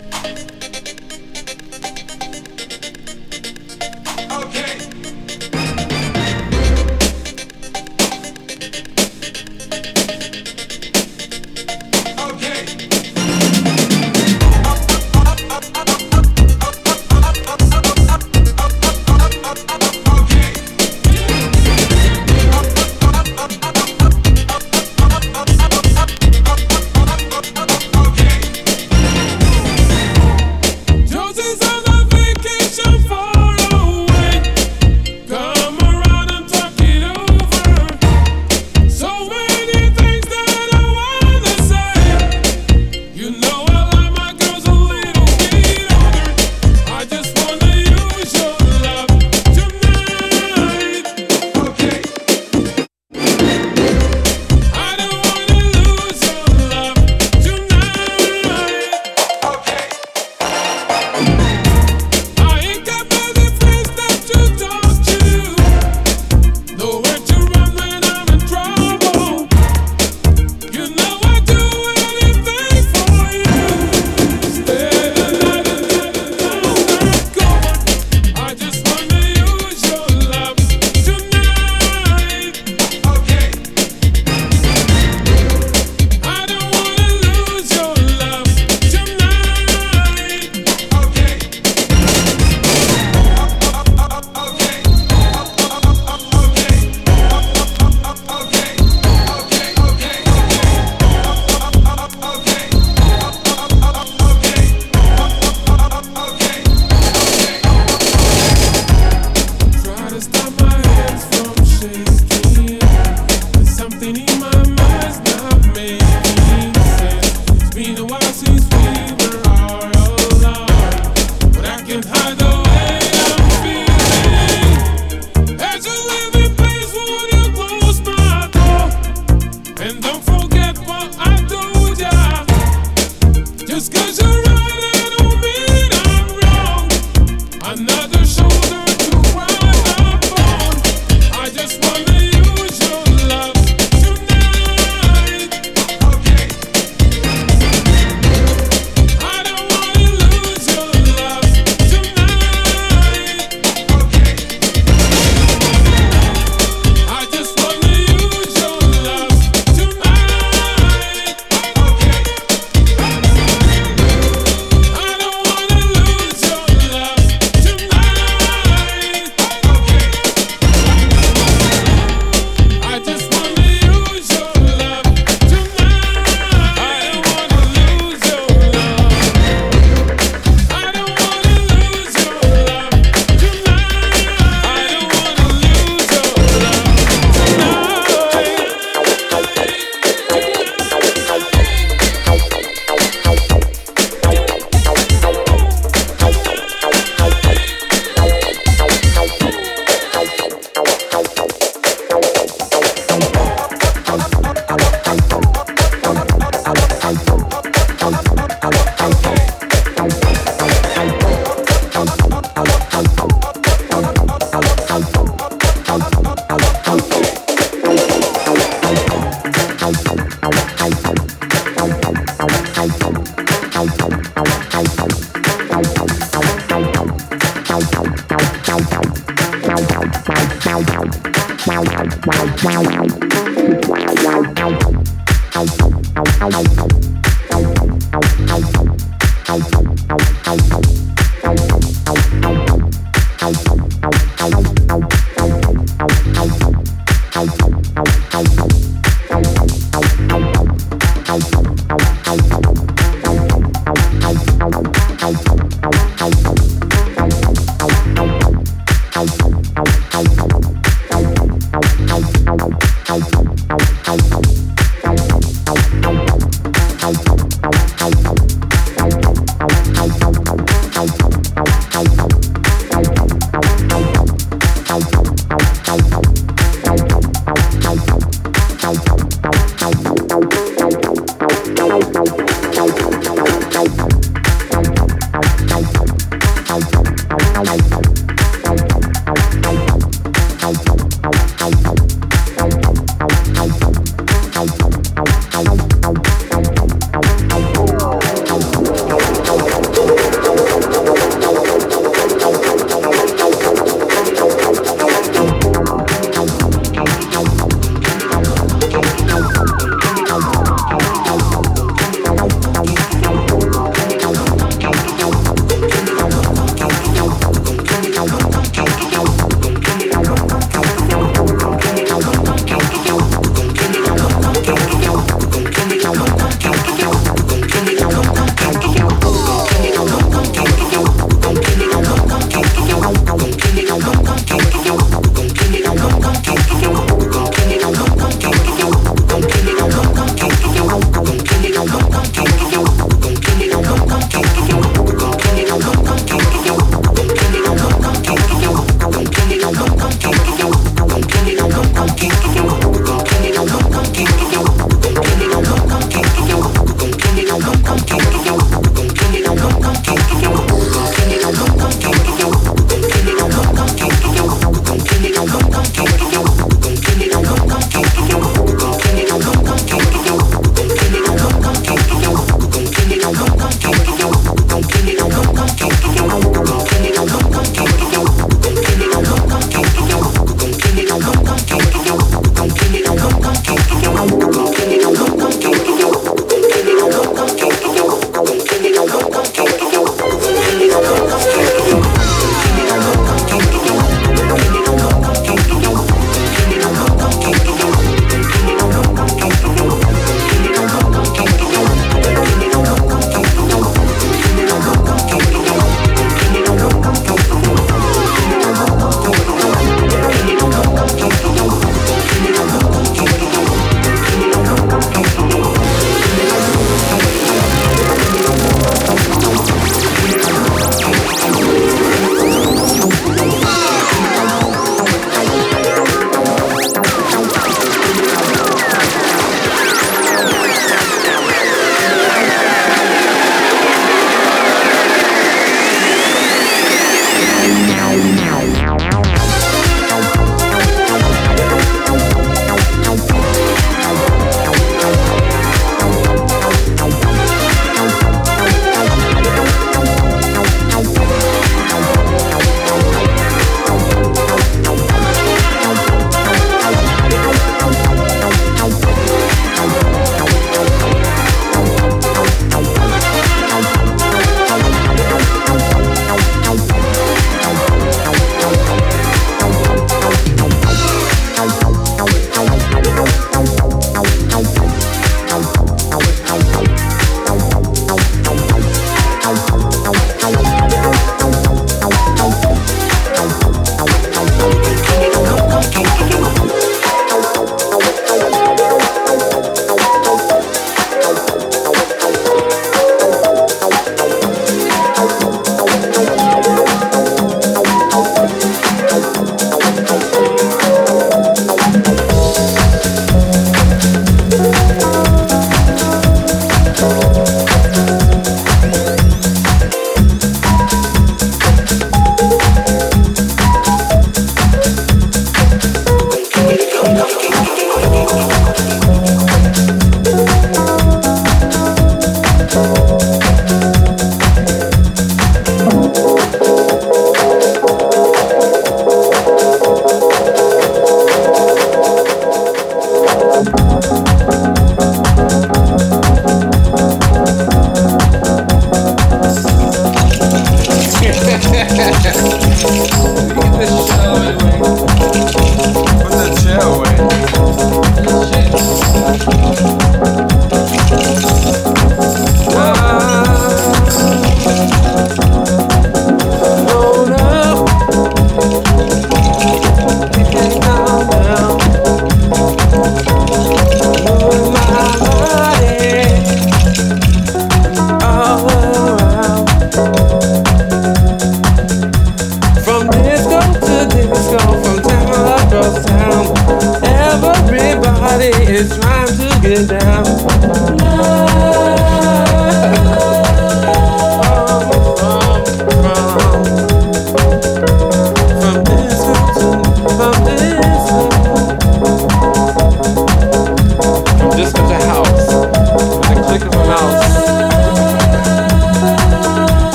Thank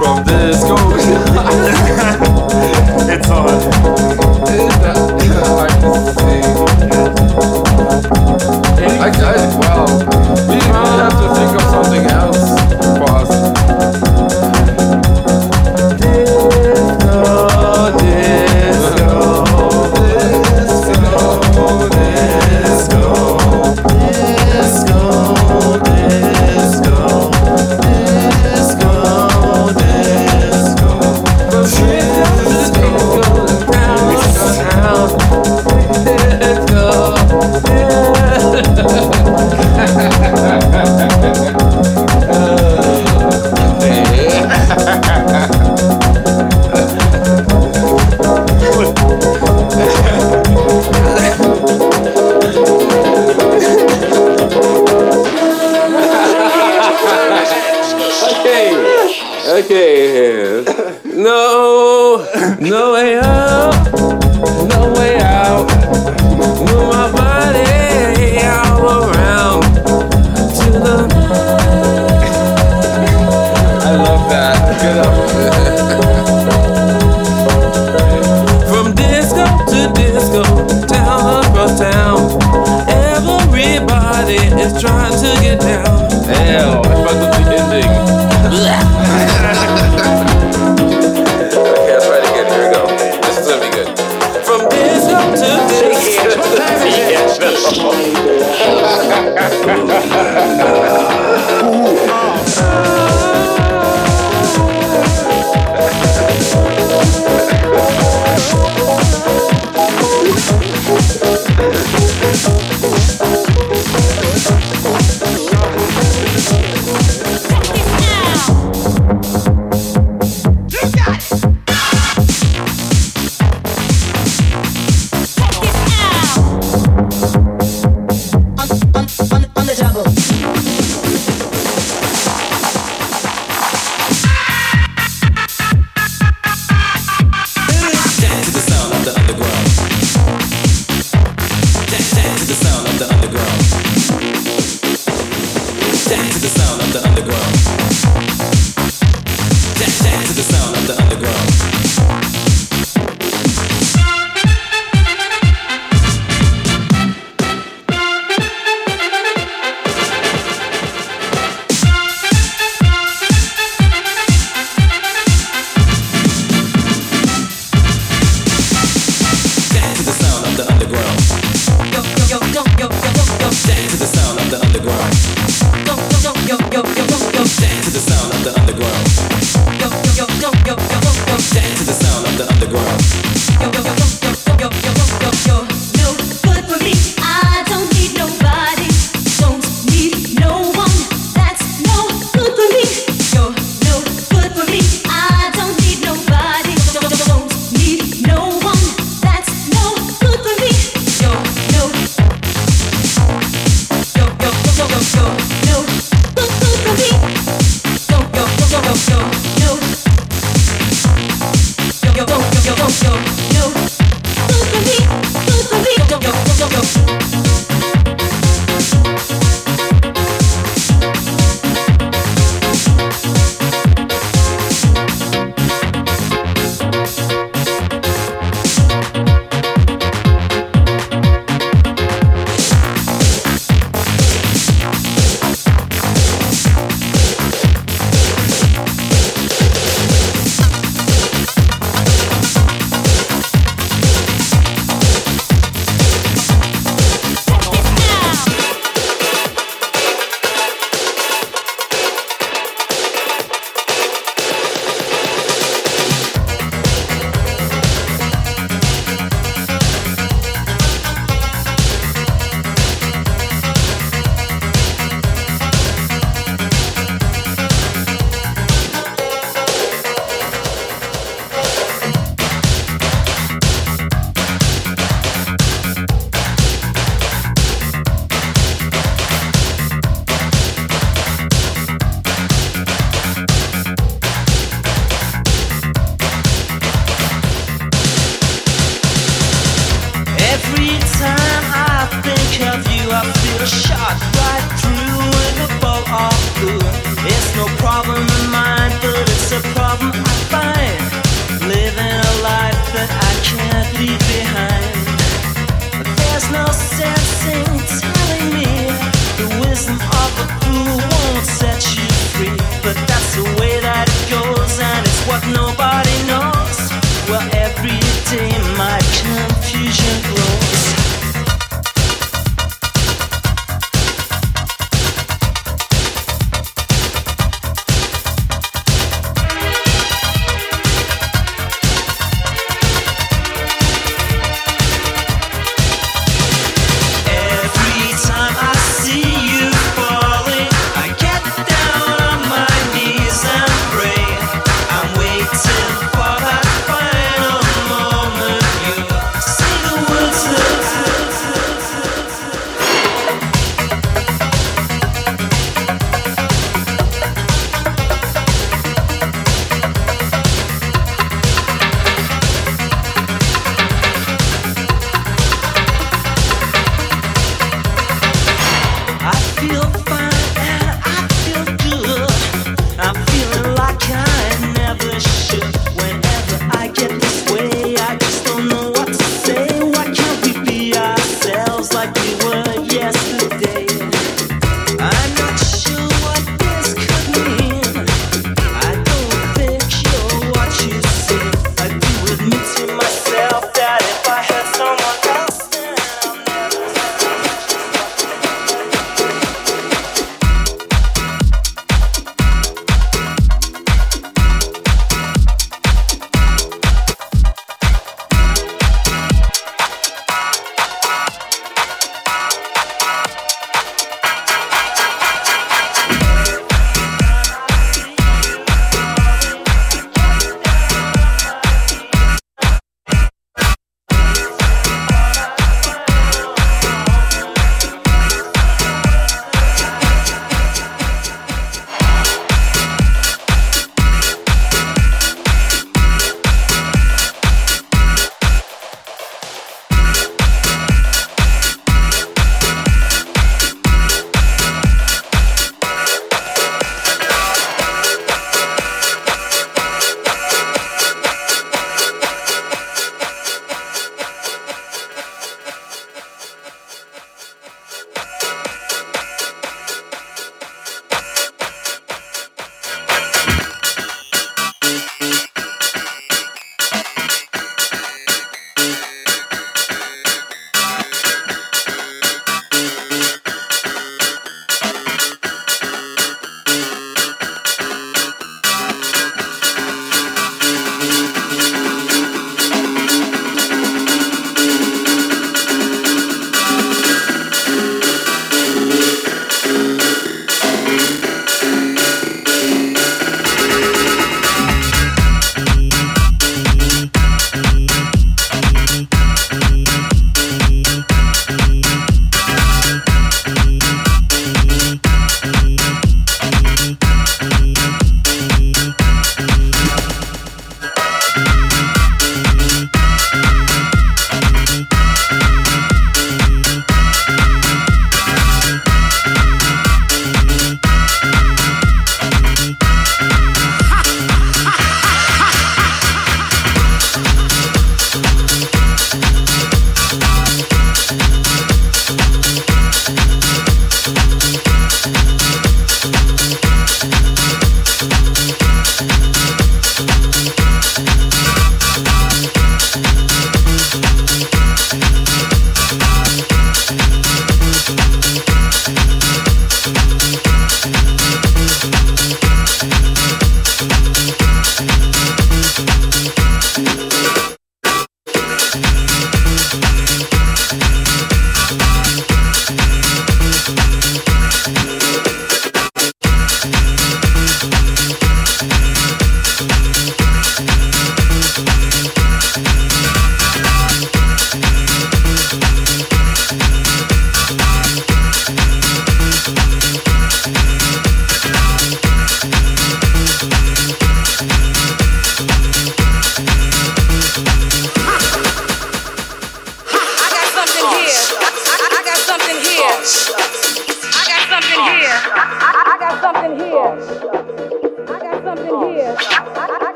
from disco, it's on. It's it's Oh, my God.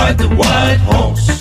ride the white horse.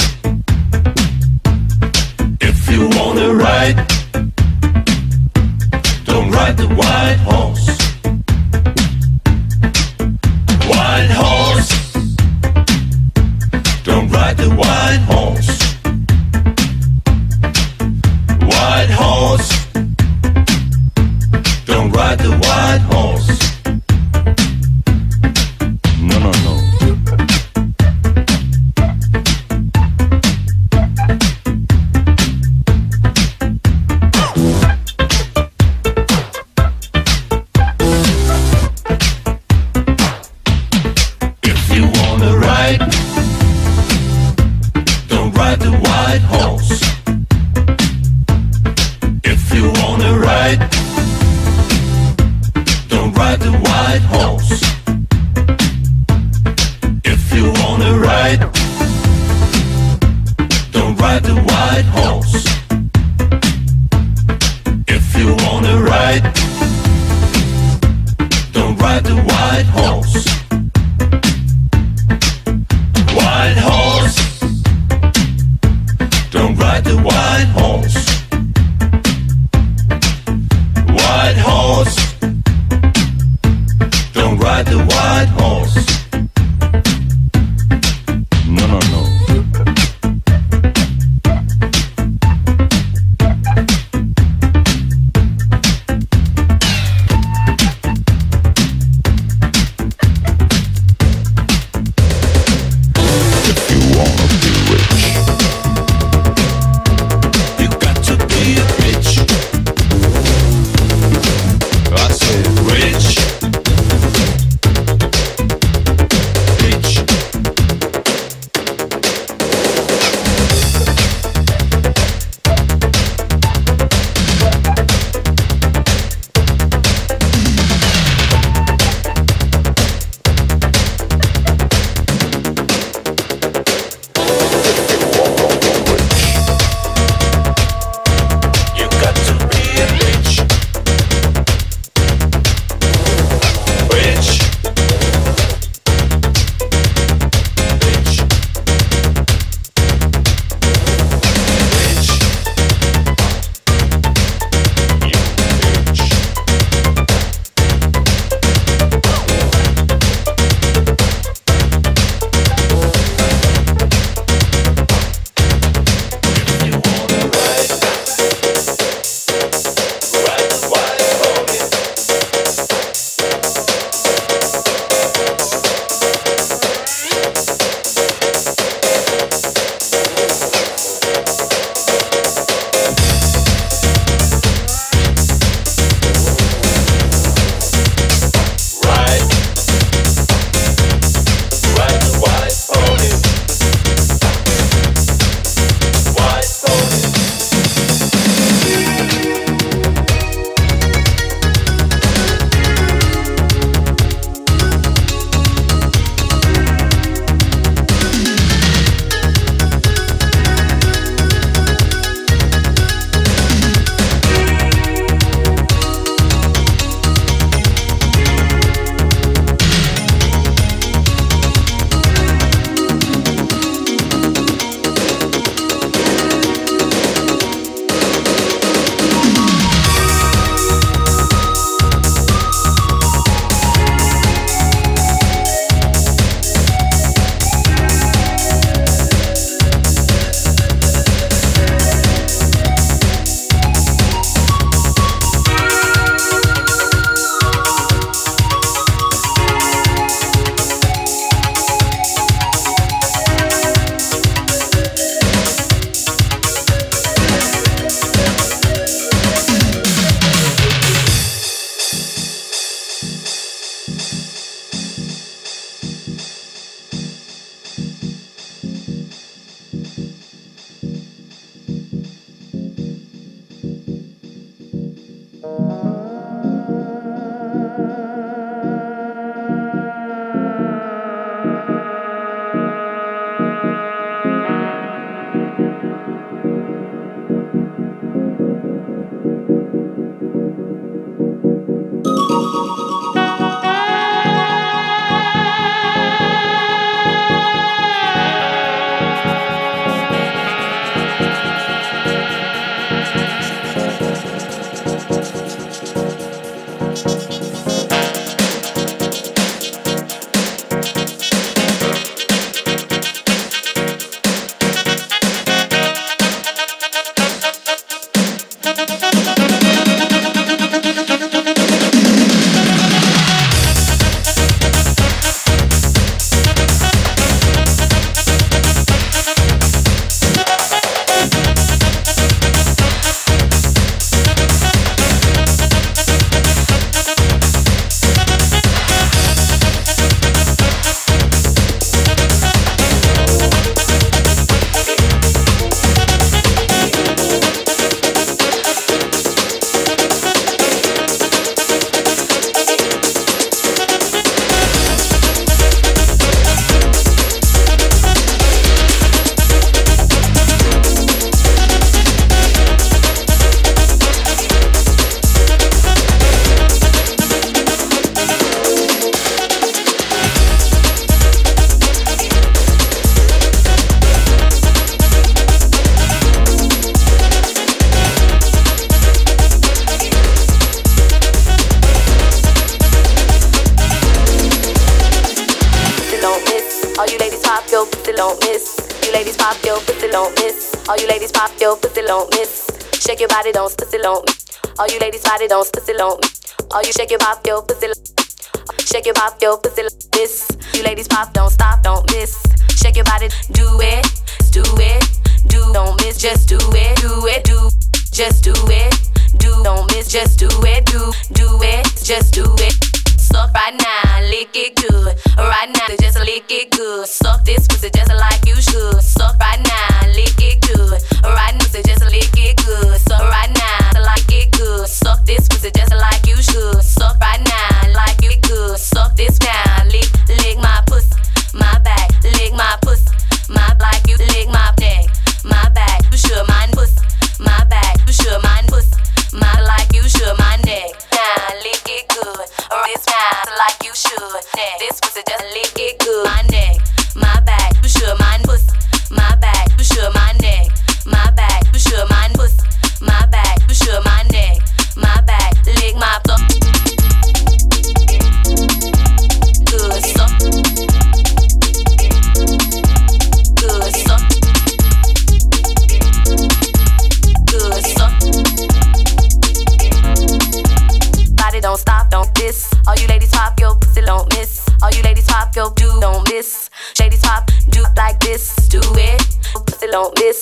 All you ladies pop your pussy don't miss. All you ladies pop your do don't miss. Ladies pop do like this, do it. Pussy don't miss.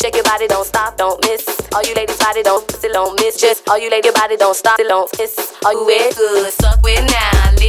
Shake your body, don't stop, don't miss. All you ladies body don't pussy don't miss. Just all you ladies, body don't stop, don't miss. All you it good, suck with now.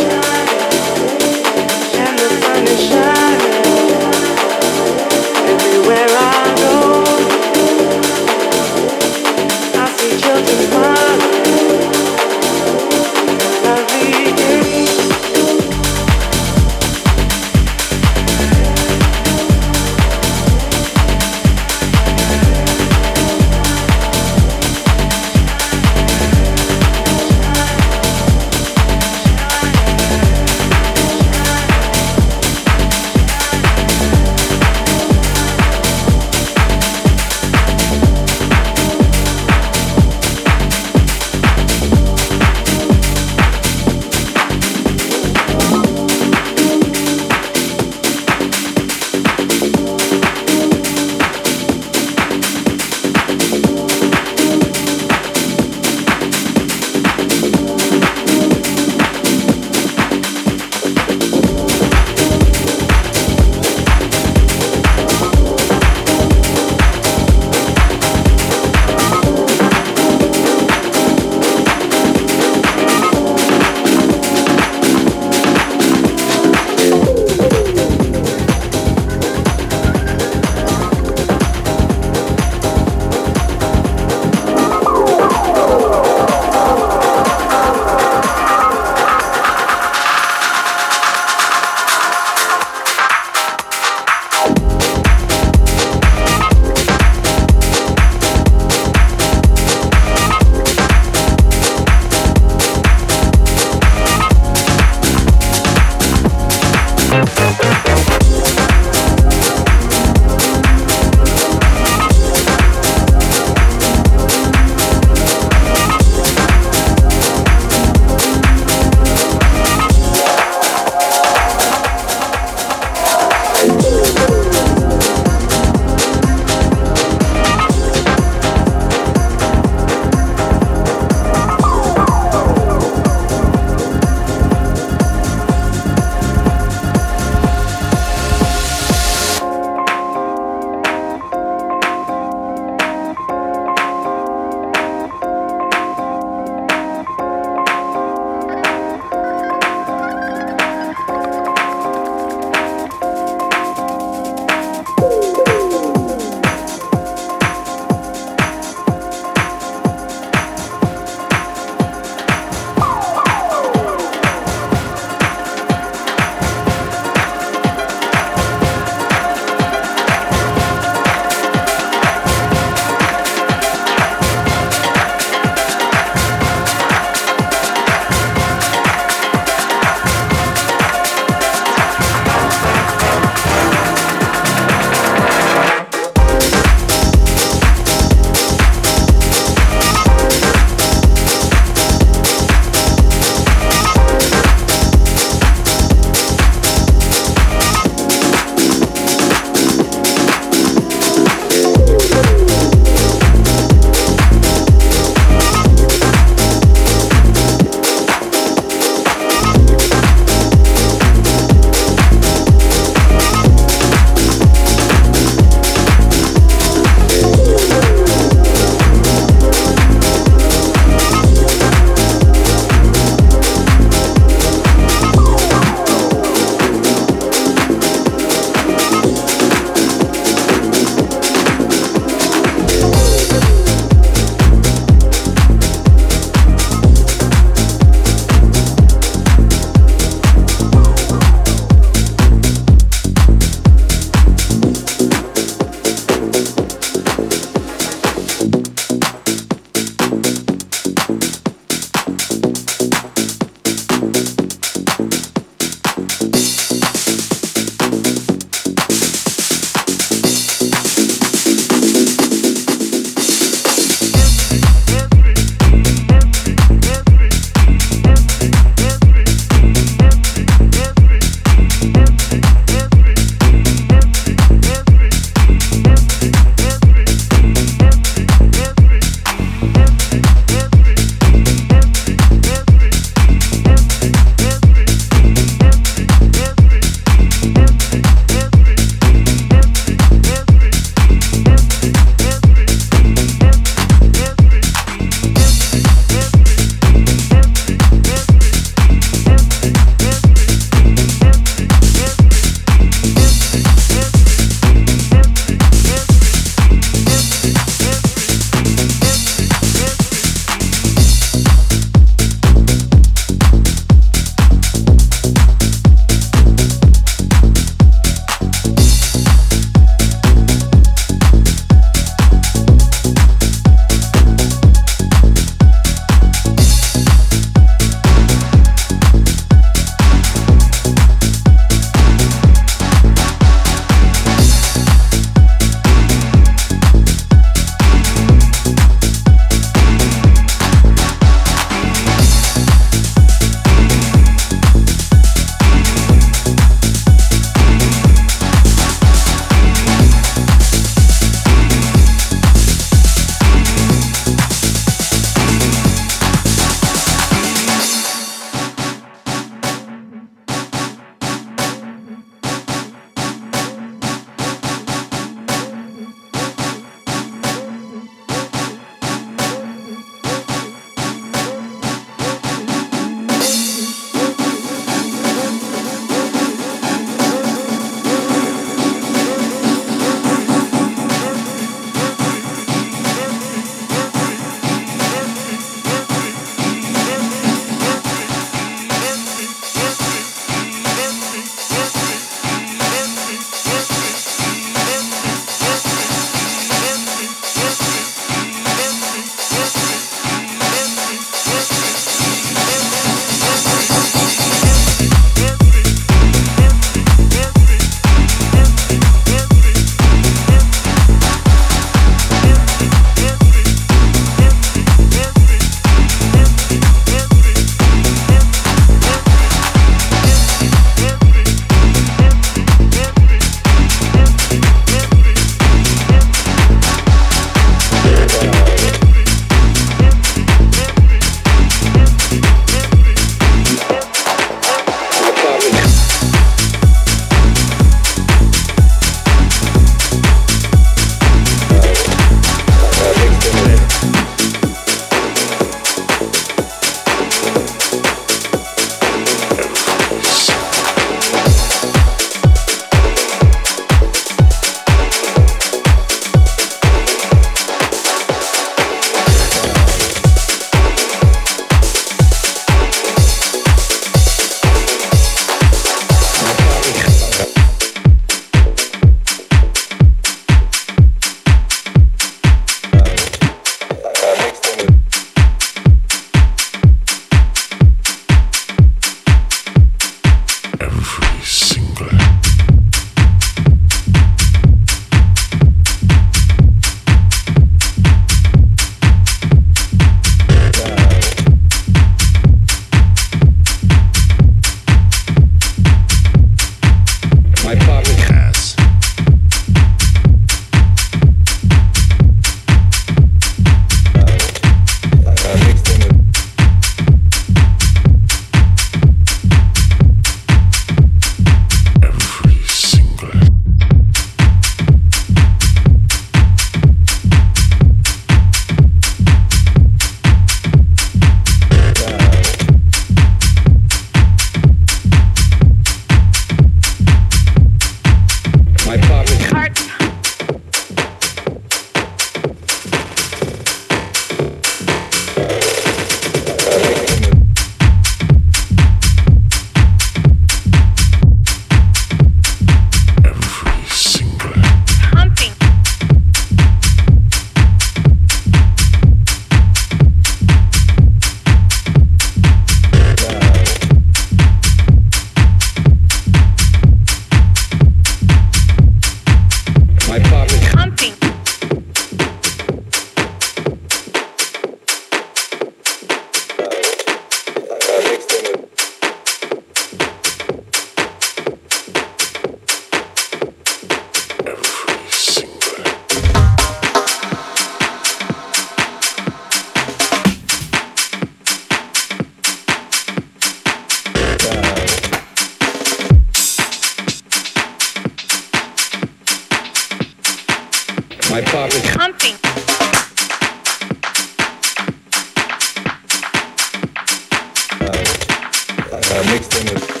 uh, mixed in with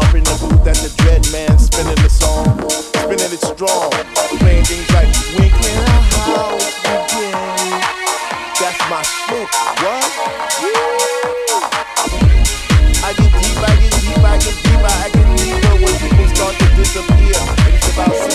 Up in the booth and the dread man spinning the song, spinning it strong, playing things like when can our house begin? That's my shit. What? Woo. I get deep, I get deep, I get deep, I get deeper when people start to disappear. It's about